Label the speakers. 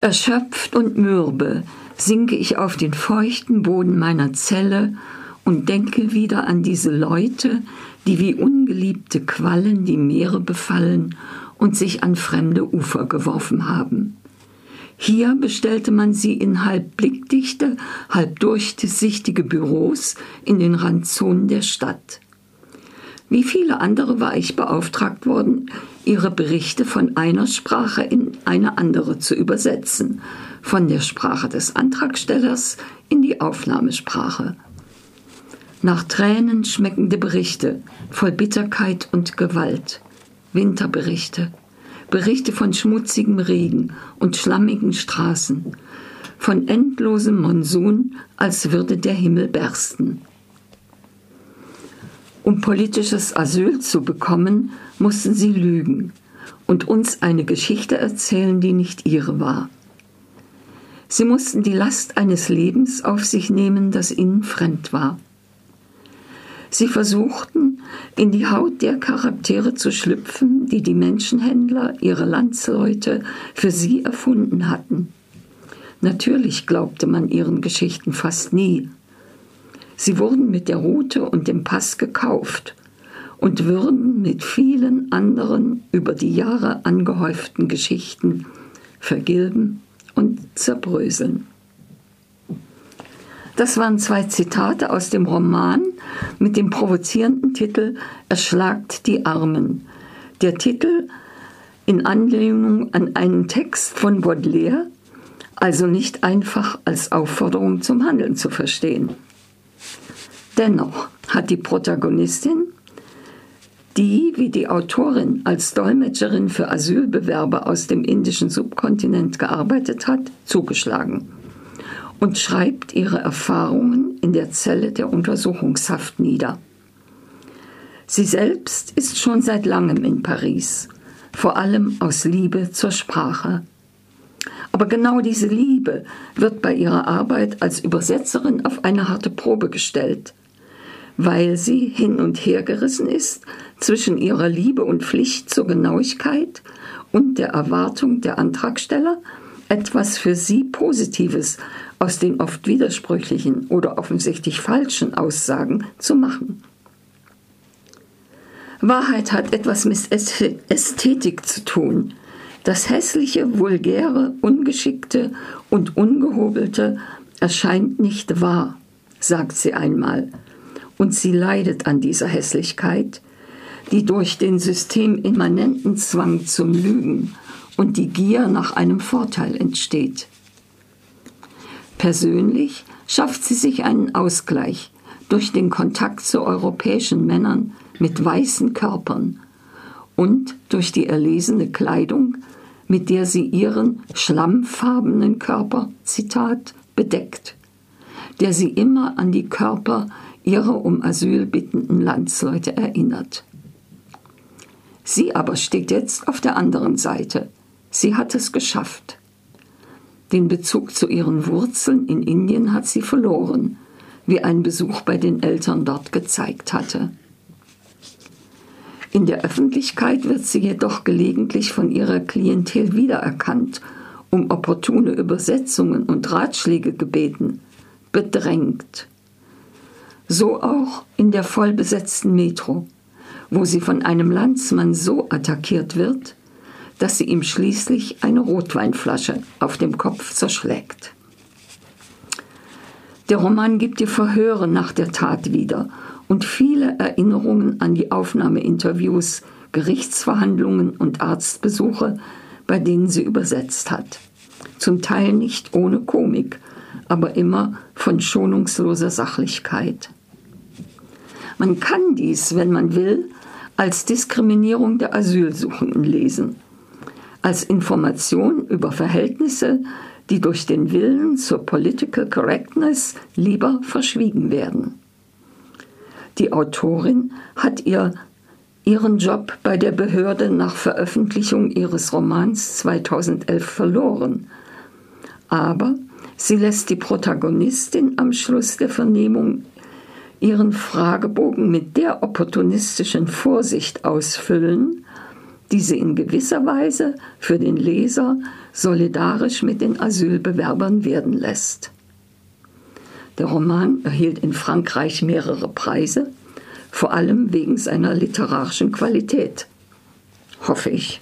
Speaker 1: Erschöpft und mürbe sinke ich auf den feuchten Boden meiner Zelle und denke wieder an diese Leute, die wie ungeliebte Quallen die Meere befallen und sich an fremde Ufer geworfen haben. Hier bestellte man sie in halb blickdichte, halb durchsichtige Büros in den Randzonen der Stadt. Wie viele andere war ich beauftragt worden, ihre Berichte von einer Sprache in eine andere zu übersetzen, von der Sprache des Antragstellers in die Aufnahmesprache. Nach Tränen schmeckende Berichte, voll Bitterkeit und Gewalt, Winterberichte, Berichte von schmutzigem Regen und schlammigen Straßen, von endlosem Monsun, als würde der Himmel bersten. Um politisches Asyl zu bekommen, mussten sie lügen und uns eine Geschichte erzählen, die nicht ihre war. Sie mussten die Last eines Lebens auf sich nehmen, das ihnen fremd war. Sie versuchten, in die Haut der Charaktere zu schlüpfen, die die Menschenhändler, ihre Landsleute, für sie erfunden hatten. Natürlich glaubte man ihren Geschichten fast nie, Sie wurden mit der Route und dem Pass gekauft und würden mit vielen anderen über die Jahre angehäuften Geschichten vergilben und zerbröseln. Das waren zwei Zitate aus dem Roman mit dem provozierenden Titel Erschlagt die Armen. Der Titel in Anlehnung an einen Text von Baudelaire, also nicht einfach als Aufforderung zum Handeln zu verstehen. Dennoch hat die Protagonistin, die wie die Autorin als Dolmetscherin für Asylbewerber aus dem indischen Subkontinent gearbeitet hat, zugeschlagen und schreibt ihre Erfahrungen in der Zelle der Untersuchungshaft nieder. Sie selbst ist schon seit langem in Paris, vor allem aus Liebe zur Sprache. Aber genau diese Liebe wird bei ihrer Arbeit als Übersetzerin auf eine harte Probe gestellt weil sie hin und her gerissen ist zwischen ihrer Liebe und Pflicht zur Genauigkeit und der Erwartung der Antragsteller, etwas für sie Positives aus den oft widersprüchlichen oder offensichtlich falschen Aussagen zu machen. Wahrheit hat etwas mit Ästhetik zu tun. Das hässliche, vulgäre, ungeschickte und ungehobelte erscheint nicht wahr, sagt sie einmal und sie leidet an dieser Hässlichkeit, die durch den systemimmanenten Zwang zum Lügen und die Gier nach einem Vorteil entsteht. Persönlich schafft sie sich einen Ausgleich durch den Kontakt zu europäischen Männern mit weißen Körpern und durch die erlesene Kleidung, mit der sie ihren schlammfarbenen Körper, Zitat, bedeckt, der sie immer an die Körper ihre um Asyl bittenden Landsleute erinnert. Sie aber steht jetzt auf der anderen Seite. Sie hat es geschafft. Den Bezug zu ihren Wurzeln in Indien hat sie verloren, wie ein Besuch bei den Eltern dort gezeigt hatte. In der Öffentlichkeit wird sie jedoch gelegentlich von ihrer Klientel wiedererkannt, um opportune Übersetzungen und Ratschläge gebeten, bedrängt. So auch in der vollbesetzten Metro, wo sie von einem Landsmann so attackiert wird, dass sie ihm schließlich eine Rotweinflasche auf dem Kopf zerschlägt. Der Roman gibt ihr Verhöre nach der Tat wieder und viele Erinnerungen an die Aufnahmeinterviews, Gerichtsverhandlungen und Arztbesuche, bei denen sie übersetzt hat. Zum Teil nicht ohne Komik, aber immer von schonungsloser Sachlichkeit. Man kann dies, wenn man will, als Diskriminierung der Asylsuchenden lesen, als Information über Verhältnisse, die durch den Willen zur Political Correctness lieber verschwiegen werden. Die Autorin hat ihr ihren Job bei der Behörde nach Veröffentlichung ihres Romans 2011 verloren. Aber sie lässt die Protagonistin am Schluss der Vernehmung ihren Fragebogen mit der opportunistischen Vorsicht ausfüllen, die sie in gewisser Weise für den Leser solidarisch mit den Asylbewerbern werden lässt. Der Roman erhielt in Frankreich mehrere Preise, vor allem wegen seiner literarischen Qualität. Hoffe ich.